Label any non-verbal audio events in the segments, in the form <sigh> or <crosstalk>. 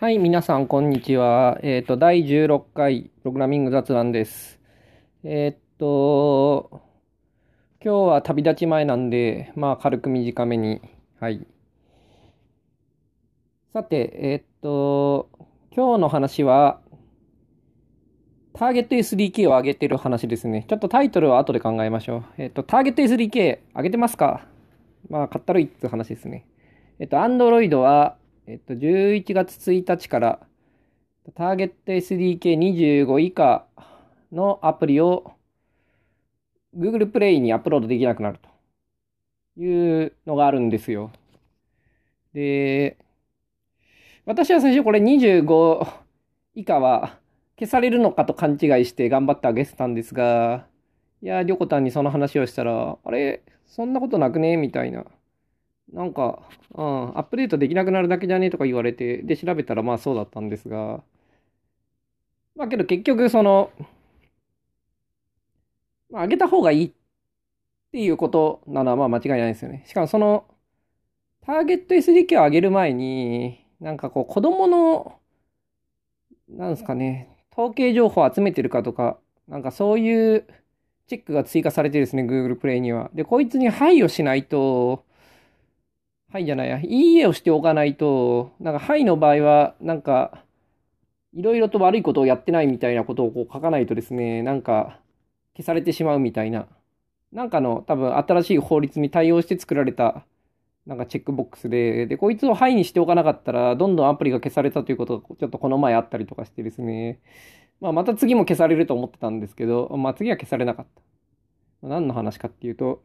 はい、皆さん、こんにちは。えっ、ー、と、第16回プログラミング雑談です。えっ、と、今日は旅立ち前なんで、まあ、軽く短めに。はい。さて、えっ、と、今日の話は、ターゲット SDK を上げてる話ですね。ちょっとタイトルは後で考えましょう。えっ、と、ターゲット SDK 上げてますか？まあ、買ったらいいって話ですね。えっと、Android は、えっと、11月1日からターゲット SDK25 以下のアプリを Google Play にアップロードできなくなるというのがあるんですよ。で、私は最初これ25以下は消されるのかと勘違いして頑張ってあげてたんですが、いや、りょこたんにその話をしたら、あれ、そんなことなくねみたいな。なんか、うん、アップデートできなくなるだけじゃねとか言われて、で、調べたらまあそうだったんですが、まあけど結局その、まあ、上げた方がいいっていうことなのはまあ間違いないですよね。しかもその、ターゲット SDK を上げる前に、なんかこう子供の、なんですかね、統計情報を集めてるかとか、なんかそういうチェックが追加されてですね、Google プレイには。で、こいつに配慮しないと、はいじゃないや、いいえをしておかないと、なんかはいの場合は、なんか、いろいろと悪いことをやってないみたいなことをこう書かないとですね、なんか、消されてしまうみたいな。なんかの多分新しい法律に対応して作られた、なんかチェックボックスで、で、こいつをはいにしておかなかったら、どんどんアプリが消されたということがちょっとこの前あったりとかしてですね、まあまた次も消されると思ってたんですけど、まあ次は消されなかった。何の話かっていうと、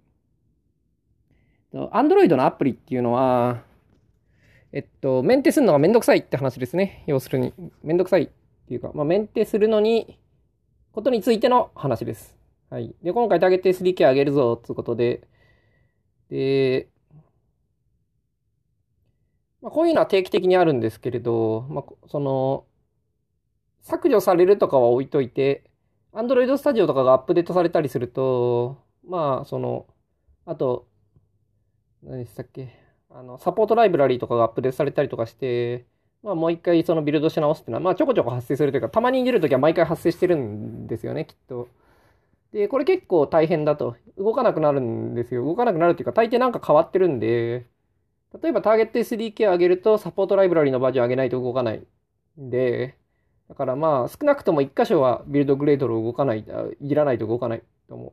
Android のアプリっていうのは、えっと、メンテするのがめんどくさいって話ですね。要するに。めんどくさいっていうか、まあ、メンテするのに、ことについての話です。はい。で、今回ターゲット SDK 上げるぞ、ということで、で、まあ、こういうのは定期的にあるんですけれど、まあ、その、削除されるとかは置いといて、Android Studio とかがアップデートされたりすると、まあ、その、あと、何でしたっけ？あの、サポートライブラリーとかがアップデートされたりとかして、まあもう一回そのビルドし直すっていうのは、まあちょこちょこ発生するというか、たまに出るときは毎回発生してるんですよね、きっと。で、これ結構大変だと。動かなくなるんですよ。動かなくなるっていうか、大抵なんか変わってるんで、例えばターゲット SDK を上げると、サポートライブラリーのバージョン上げないと動かないんで、だからまあ少なくとも1箇所はビルドグレードルを動かない、いじらないと動かないと思う。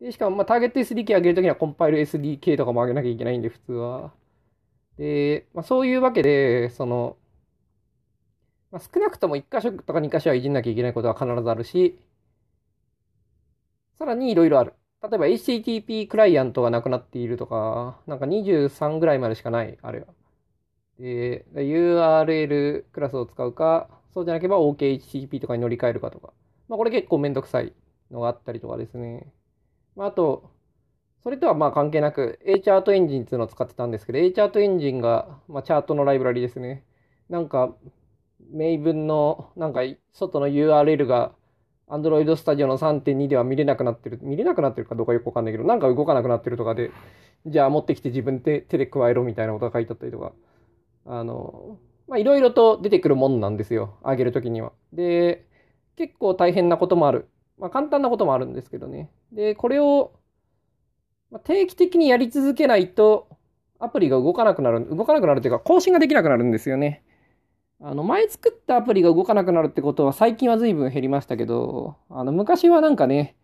で、しかも、まあ、ターゲット SDK 上げるときにはコンパイル SDK とかも上げなきゃいけないんで、普通は。で、まあ、そういうわけで、その、まあ、少なくとも1箇所とか2箇所はいじんなきゃいけないことは必ずあるし、さらにいろいろある。例えば HTTP クライアントがなくなっているとか、なんか23ぐらいまでしかない、あれは。で、URL クラスを使うか、そうじゃなければ OKHTTP とかに乗り換えるかとか。まあこれ結構めんどくさいのがあったりとかですね。まあ、と、それとはまあ関係なく、A チャートエンジンっていうのを使ってたんですけど、A チャートエンジンが、まあ、チャートのライブラリですね。なんか、名文の、なんか、外の URL が、Android Studio の3.2では見れなくなってる。見れなくなってるかどうかよくわかんないけど、なんか動かなくなってるとかで、じゃあ持ってきて自分で手で加えろみたいなことが書いてあったりとか、あの、まあ、いろいろと出てくるもんなんですよ。あげるときには。で、結構大変なこともある。まあ、簡単なこともあるんですけどね。で、これを、定期的にやり続けないと、アプリが動かなくなる、動かなくなるというか、更新ができなくなるんですよね。あの、前作ったアプリが動かなくなるってことは最近は随分減りましたけど、あの、昔はなんかね、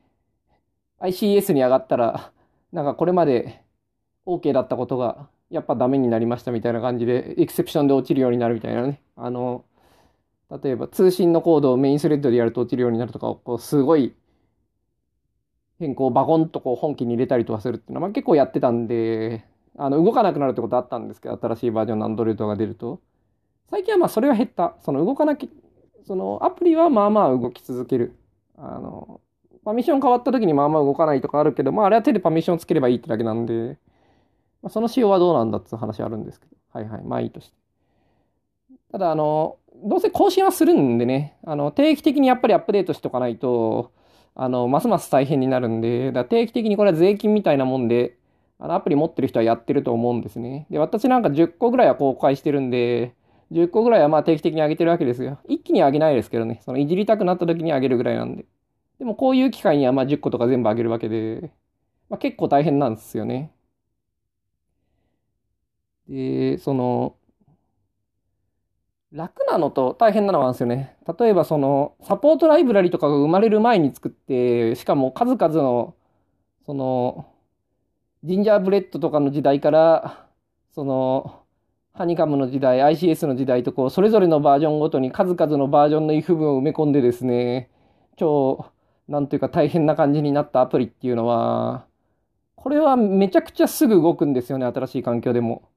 ICS に上がったら、なんかこれまで OK だったことが、やっぱダメになりましたみたいな感じで、エクセプションで落ちるようになるみたいなね。あの、例えば通信のコードをメインスレッドでやると落ちるようになるとか、こうすごい変更をバコンとこう本気に入れたりとかするっていうのは、まあ、結構やってたんで、あの動かなくなるってことあったんですけど、新しいバージョンの Android が出ると。最近はまあそれは減った。その動かなき、そのアプリはまあまあ動き続ける。あの、パミッション変わった時にまあまあ動かないとかあるけど、まああれは手でパミッションつければいいってだけなんで、まあ、その仕様はどうなんだって話あるんですけど。はいはい。まあいいとして。ただあの、どうせ更新はするんでね、あの、定期的にやっぱりアップデートしておかないと、あの、ますます大変になるんで、だ定期的にこれは税金みたいなもんで、あの、アプリ持ってる人はやってると思うんですね。で、私なんか10個ぐらいは公開してるんで、10個ぐらいはまあ定期的に上げてるわけですよ。一気に上げないですけどね。そのいじりたくなった時に上げるぐらいなんで。でもこういう機会にはまあ10個とか全部上げるわけで、まあ、結構大変なんですよね。で、その、楽なのと大変なのなんですよね。例えばその、サポートライブラリとかが生まれる前に作って、しかも数々の、その、ジンジャーブレッドとかの時代から、その、ハニカムの時代、ICS の時代とこう、それぞれのバージョンごとに数々のバージョンの if 文を埋め込んでですね、超、なんていうか大変な感じになったアプリっていうのは、これはめちゃくちゃすぐ動くんですよね、新しい環境でも。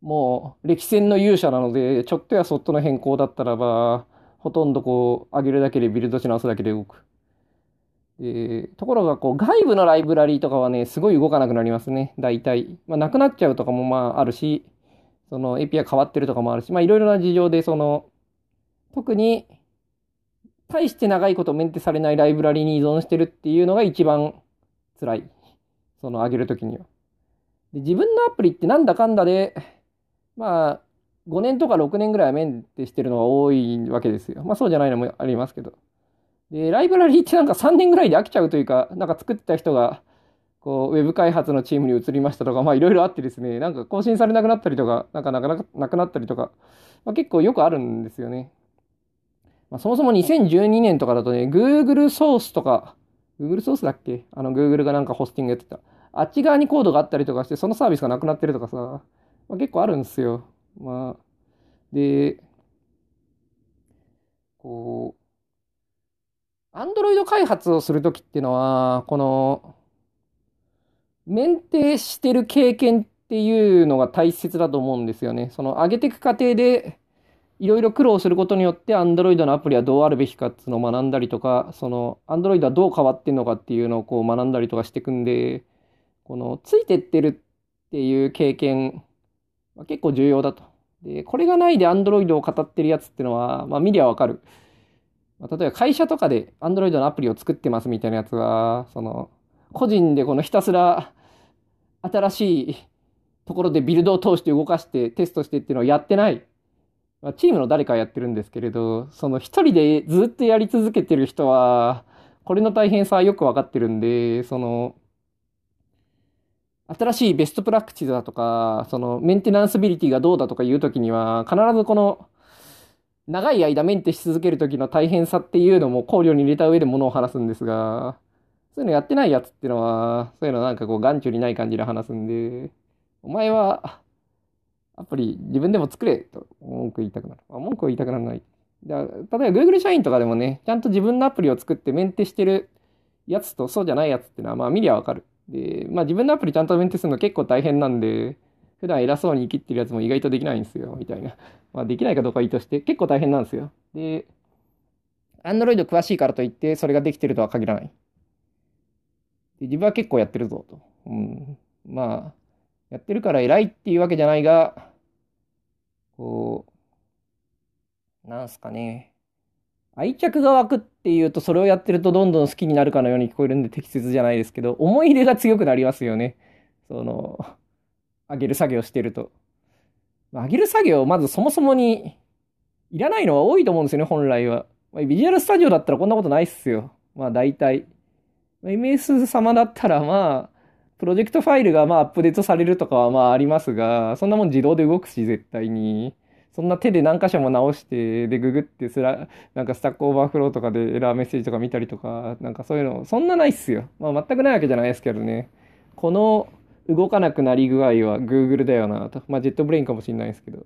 もう、歴戦の勇者なので、ちょっとやそっとの変更だったらば、ほとんどこう、上げるだけでビルドし直すだけで動く。で、ところがこう、外部のライブラリーとかはね、すごい動かなくなりますね、大体。まあ、なくなっちゃうとかもまああるし、その API 変わってるとかもあるし、まあいろいろな事情で、その、特に、大して長いことメンテされないライブラリに依存してるっていうのが一番辛い。その上げるときには。で自分のアプリってなんだかんだで、まあ、5年とか6年ぐらいはメンテしてるのが多いわけですよ。まあそうじゃないのもありますけど。で、ライブラリーってなんか3年ぐらいで飽きちゃうというか、なんか作ってた人が、こう、ウェブ開発のチームに移りましたとか、まあいろいろあってですね、なんか更新されなくなったりとか、なんかなかなかなくなったりとか、まあ、結構よくあるんですよね。まあ、そもそも2012年とかだとね、Google ソースとか、Google ソースだっけ？あの Google がなんかホスティングやってた。あっち側にコードがあったりとかして、そのサービスがなくなってるとかさ、まあ、結構あるんですよ。まあ、で、こう、アンドロイド開発をするときっていうのは、この、メンテしてる経験っていうのが大切だと思うんですよね。その上げていく過程で、いろいろ苦労することによって、アンドロイドのアプリはどうあるべきかっていうのを学んだりとか、その、アンドロイドはどう変わってんのかっていうのをこう学んだりとかしていくんで、この、ついてってるっていう経験は結構重要だと。で、これがないで Android を語ってるやつってのは、まあ見りゃわかる。まあ、例えば会社とかで Android のアプリを作ってますみたいなやつは、その、個人でこのひたすら新しいところでビルドを通して動かしてテストしてっていうのをやってない。まあ、チームの誰かやってるんですけれど、その一人でずっとやり続けてる人は、これの大変さはよくわかってるんで、その、新しいベストプラクティスだとか、そのメンテナンスビリティがどうだとかいうときには、必ずこの長い間メンテし続けるときの大変さっていうのも考慮に入れた上でものを話すんですが、そういうのやってないやつっていうのは、そういうのなんかこう眼中にない感じで話すんで、お前はアプリ自分でも作れと文句言いたくなる。あ文句を言いたくならない。例えば Google 社員とかでもね、ちゃんと自分のアプリを作ってメンテしてるやつとそうじゃないやつっていうのはまあ見りゃわかる。で、まあ自分のアプリちゃんとメンテするの結構大変なんで、普段偉そうに生きってるやつも意外とできないんですよ、みたいな。<laughs> まあできないかどうかいいとして、結構大変なんですよ。で、Android 詳しいからといってそれができてるとは限らない。で自分は結構やってるぞと。うん。まあ、やってるから偉いっていうわけじゃないが、こう、なんすかね。愛着が湧くっていうと、それをやってるとどんどん好きになるかのように聞こえるんで適切じゃないですけど、思い入れが強くなりますよね。その、あげる作業してると。あげる作業、まずそもそもに、いらないのは多いと思うんですよね、本来は。ま、 Visual Studio だったらこんなことないっすよ。まあ大体。MS 様だったらまあ、プロジェクトファイルがまあアップデートされるとかはまあありますが、そんなもん自動で動くし、絶対に。そんな手で何箇所も直して、で、ググってすら、なんか Stack Overflow とかでエラーメッセージとか見たりとか、なんかそういうの、そんなないっすよ。まあ全くないわけじゃないですけどね。この動かなくなり具合は Google だよなと。まあジェットブレインかもしれないですけど。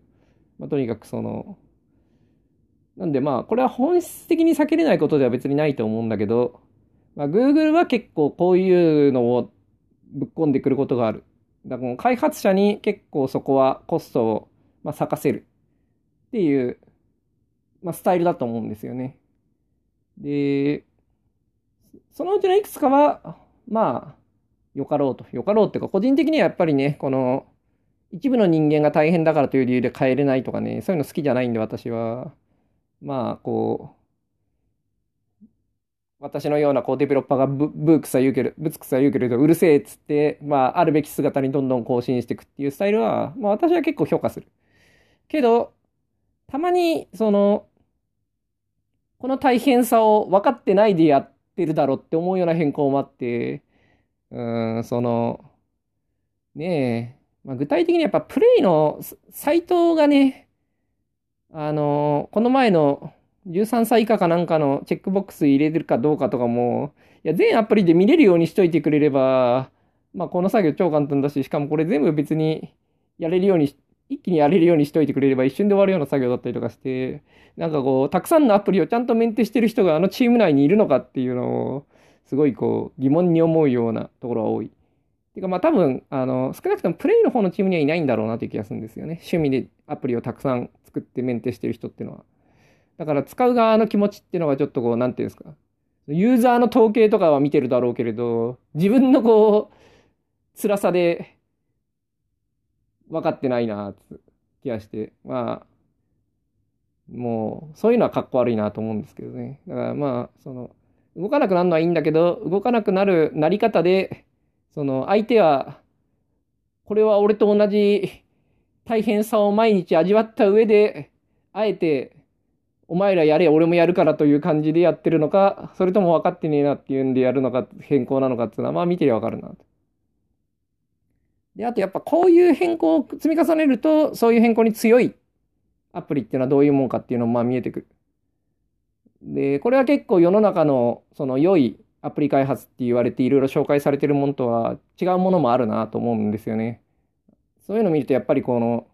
まあとにかくその、なんでまあこれは本質的に避けれないことでは別にないと思うんだけど、まあ Google は結構こういうのをぶっ込んでくることがある。だから開発者に結構そこはコストをまあ咲かせる。っていう、まあ、スタイルだと思うんですよね。で、そのうちのいくつかは、まあ、よかろうと。よかろうっていうか、個人的にはやっぱりね、この、一部の人間が大変だからという理由で変えれないとかね、そういうの好きじゃないんで、私は。まあ、こう、私のようなこうデベロッパーがブブークさ言うけど、ブツクさ言うけれど、うるせえっつって、まあ、あるべき姿にどんどん更新していくっていうスタイルは、まあ私は結構評価する。けど、たまに、その、この大変さを分かってないでやってるだろうって思うような変更もあって、うん、その、ねえ、まあ、具体的にやっぱプレイのサイトがね、あの、この前の13歳以下かなんかのチェックボックス入れてるかどうかとかも、いや、全アプリで見れるようにしといてくれれば、まあ、この作業超簡単だし、しかもこれ全部別にやれるように、一気にやれるようにしといてくれれば一瞬で終わるような作業だったりとかして、なんかこう、たくさんのアプリをちゃんとメンテしてる人があのチーム内にいるのかっていうのを、すごいこう、疑問に思うようなところが多い。てかまあ多分、あの、少なくともプレイの方のチームにはいないんだろうなという気がするんですよね。趣味でアプリをたくさん作ってメンテしてる人っていうのは。だから使う側の気持ちっていうのがちょっとこう、なんていうんですか。ユーザーの統計とかは見てるだろうけれど、自分のこう、辛さで分かってないな、って気がして。まあ、もう、そういうのはかっこ悪いなと思うんですけどね。だからまあ、その、動かなくなるのはいいんだけど、動かなくなるなり方で、その、相手は、これは俺と同じ大変さを毎日味わった上で、あえて、お前らやれ、俺もやるからという感じでやってるのか、それとも分かってねえなっていうんでやるのか、変更なのかっていうのは、まあ見てりゃ分かるなとで、あとやっぱこういう変更を積み重ねると、そういう変更に強いアプリっていうのはどういうもんかっていうのもまあ見えてくる。で、これは結構世の中のその良いアプリ開発って言われていろいろ紹介されてるものとは違うものもあるなと思うんですよね。そういうの見るとやっぱりこの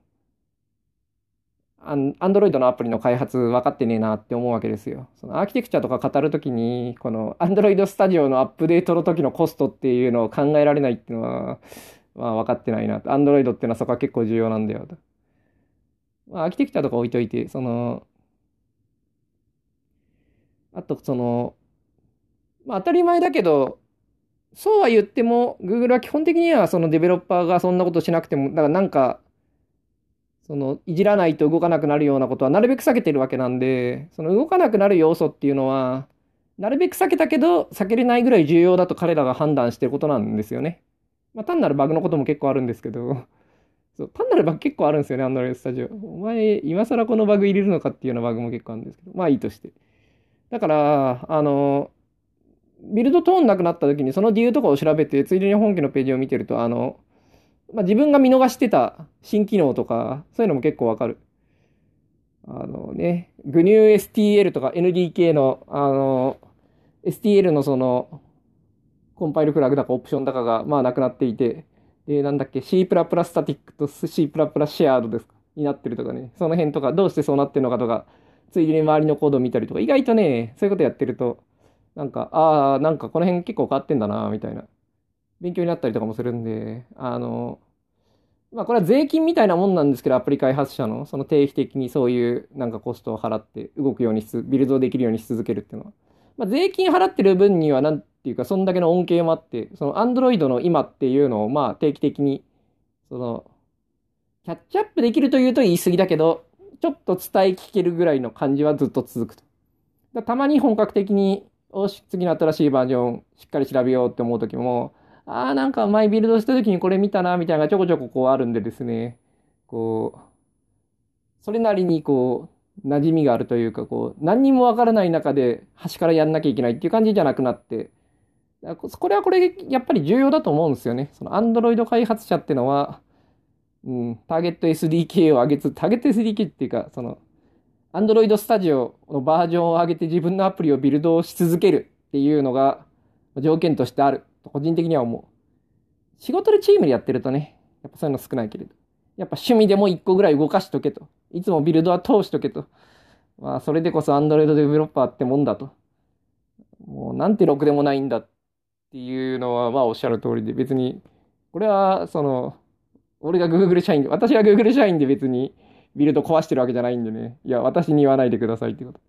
アンドロイドのアプリの開発分かってねえなって思うわけですよ。そのアーキテクチャとか語るときに、このアンドロイドスタジオのアップデートの時のコストっていうのを考えられないっていうのは、まあ分かってないなと。アンドロイドっていうのはそこは結構重要なんだよと。まあ、アーキテクチャとか置いといて、その、あとその、まあ当たり前だけど、そうは言っても、Google は基本的にはそのデベロッパーがそんなことしなくても、だからなんか、そのいじらないと動かなくなるようなことはなるべく避けてるわけなんで、その動かなくなる要素っていうのは、なるべく避けたけど、避けれないぐらい重要だと彼らが判断してることなんですよね。まあ単なるバグのことも結構あるんですけど、<laughs> そう単なるバグ結構あるんですよね、Android Studio。お前、今更このバグ入れるのかっていうようなバグも結構あるんですけど、まあいいとして。だから、あの、ビルドトーンなくなった時にその理由とかを調べて、ついでに本機のページを見てると、あの、まあ、自分が見逃してた新機能とか、そういうのも結構わかる。あのね、GNU-STL とか NDK の、あの、STL のその、コンパイルフラグだかオプションだかが、まあなくなっていて、で、なんだっけ、C++ スタティックと C++ シェアードですか？になってるとかね、その辺とか、どうしてそうなってるのかとか、ついでに周りのコードを見たりとか、意外とね、そういうことやってると、なんか、ああ、なんかこの辺結構変わってんだな、みたいな、勉強になったりとかもするんで、あの、まあこれは税金みたいなもんなんですけど、アプリ開発者の、その定期的にそういうなんかコストを払って動くようにし、ビルドできるようにし続けるっていうのは。まあ税金払ってる分には、なんていうか、そんだけの恩恵もあって、その Android の今っていうのを、まあ定期的に、その、キャッチアップできるというと言い過ぎだけど、ちょっと伝え聞けるぐらいの感じはずっと続くと。たまに本格的におし、次の新しいバージョンしっかり調べようって思う時も、ああ、なんか前ビルドした時にこれ見たな、みたいなのがちょこちょここうあるんでですね、こう、それなりにこう、馴染みがあるというか、こう、何にもわからない中で端からやんなきゃいけないっていう感じじゃなくなって、これはこれ、やっぱり重要だと思うんですよね。その Android 開発者ってのは、うん、ターゲット SDK を上げつ、ターゲット SDK っていうか、その、Android Studio のバージョンを上げて自分のアプリをビルドし続けるっていうのが条件としてあると個人的には思う。仕事でチームでやってるとね、やっぱそういうの少ないけれど。やっぱ趣味でも一個ぐらい動かしとけと。いつもビルドは通しとけと。まあ、それでこそ Android デベロッパーってもんだと。もう、なんてろくでもないんだってていうのは、まあ、おっしゃる通りで、別に、これは、その、俺が Google 社員で、私は Google 社員で別に、ビルド壊してるわけじゃないんでね。いや、私に言わないでくださいってこと。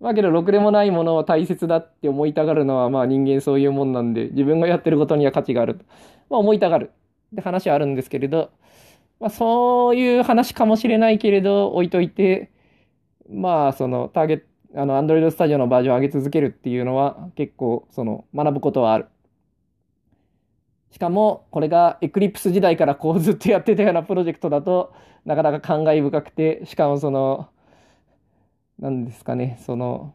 まあけど、ろくでもないものを大切だって思いたがるのは、まあ人間そういうもんなんで、自分がやってることには価値があると。まあ思いたがる。って話はあるんですけれど、まあそういう話かもしれないけれど、置いといて、まあそのターゲット、あの、Android Studio のバージョンを上げ続けるっていうのは結構、その、学ぶことはある。しかも、これが Eclipse 時代から <laughs> こうずっとやってたようなプロジェクトだと、なかなか感慨深くて、しかもその、なんですかね、その、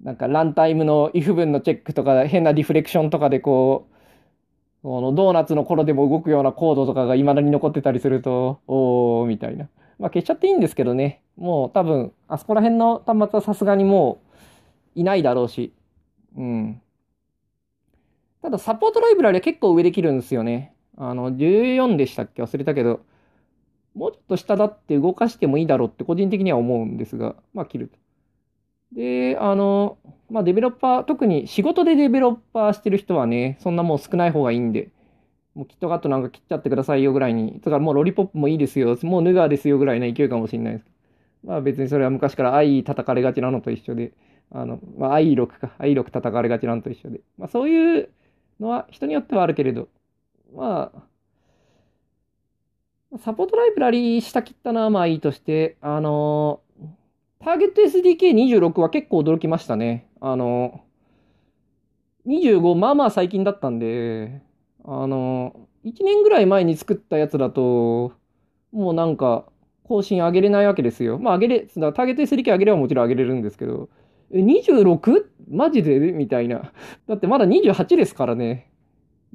なんかランタイムの if 文のチェックとか、変なリフレクションとかでこう、このドーナツの頃でも動くようなコードとかが未だに残ってたりすると、おー、みたいな。まあ消しちゃっていいんですけどね。もう多分、あそこら辺の端末はさすがにもういないだろうし。うん。ただサポートライブラリは結構上できるんですよね。あの、14でしたっけ？忘れたけど、もうちょっと下だって動かしてもいいだろうって個人的には思うんですが、まあ切ると。で、あの、まあデベロッパー、特に仕事でデベロッパーしてる人はね、そんなもう少ない方がいいんで、もうキットカットなんか切っちゃってくださいよぐらいに、だからもうロリポップもいいですよ、もうヌガーですよぐらいの勢いかもしれないです、まあ別にそれは昔から愛叩かれがちなのと一緒で、あの、まあ i6 か、i6 叩かれがちなのと一緒で、まあそういうのは人によってはあるけれど、まあ、サポートライブラリー下切ったのはまあいいとして、あのターゲット SDK26 は結構驚きましたね。あの、25、まあまあ最近だったんで、あの、1年ぐらい前に作ったやつだと、もうなんか、更新上げれないわけですよ。まあ上げれ、ターゲット SDK 上げればもちろん上げれるんですけど、え、26? マジで？みたいな。だってまだ28ですからね。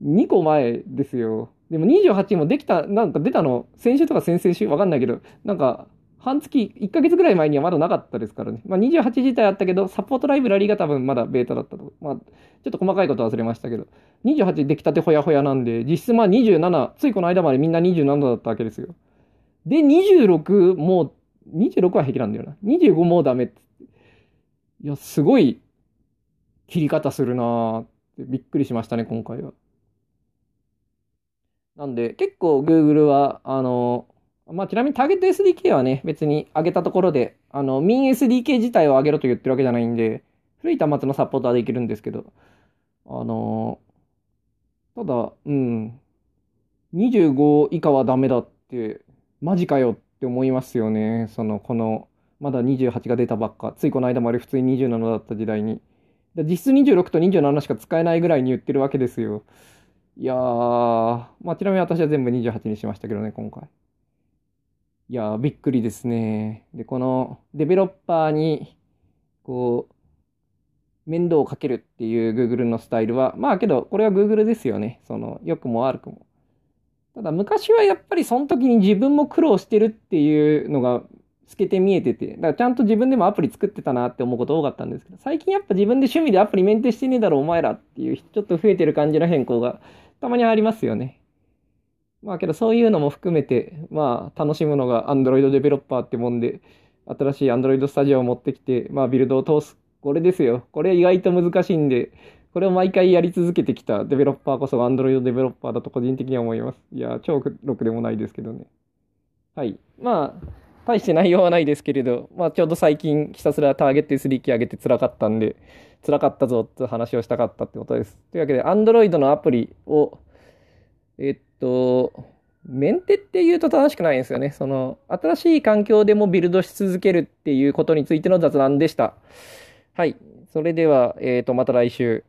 2個前ですよ。でも28もできた、なんか出たの、先週とか先々週わかんないけど、なんか、半月、1ヶ月ぐらい前にはまだなかったですからね。まあ28自体あったけど、サポートライブラリーが多分まだベータだったと。まあ、ちょっと細かいこと忘れましたけど、28出来たてほやほやなんで、実質まあ27、ついこの間までみんな27だったわけですよ。で、26もう、26は平気なんだよな。25もうダメって。いや、すごい切り方するなーってびっくりしましたね、今回は。なんで、結構 Google は、あの、まあ、ちなみにターゲット SDK はね、別に上げたところで、あの、ミン SDK 自体を上げろと言ってるわけじゃないんで、古い端末のサポートはできるんですけど、あの、ただ、うん、25以下はダメだって、マジかよって思いますよね。その、この、まだ28が出たばっか、ついこの間まで普通に27だった時代に。実質26と27しか使えないぐらいに言ってるわけですよ。いやー、まあ、ちなみに私は全部28にしましたけどね、今回。いや、びっくりですね。で、このデベロッパーに、こう、面倒をかけるっていう Google のスタイルは、まあけど、これは Google ですよね。その、良くも悪くも。ただ、昔はやっぱりその時に自分も苦労してるっていうのが透けて見えてて、だからちゃんと自分でもアプリ作ってたなって思うこと多かったんですけど、最近やっぱ自分で趣味でアプリメンテしてねえだろお前らっていうちょっと増えてる感じの変更がたまにありますよね。まあけどそういうのも含めて、まあ楽しむのが Android デベロッパーってもんで、新しい Android Studio を持ってきて、まあビルドを通す。これですよ。これ意外と難しいんで、これを毎回やり続けてきたデベロッパーこそ Android デベロッパーだと個人的には思います。いや、超ろくでもないですけどね。はい。まあ、大して内容はないですけれど、まあちょうど最近ひたすらターゲット SD キー上げて辛かったんで、辛かったぞって話をしたかったってことです。というわけで、Android のアプリを、えっと、とメンテって言うと正しくないんですよね。その、新しい環境でもビルドし続けるっていうことについての雑談でした。はい。それでは、えっ、と、また来週。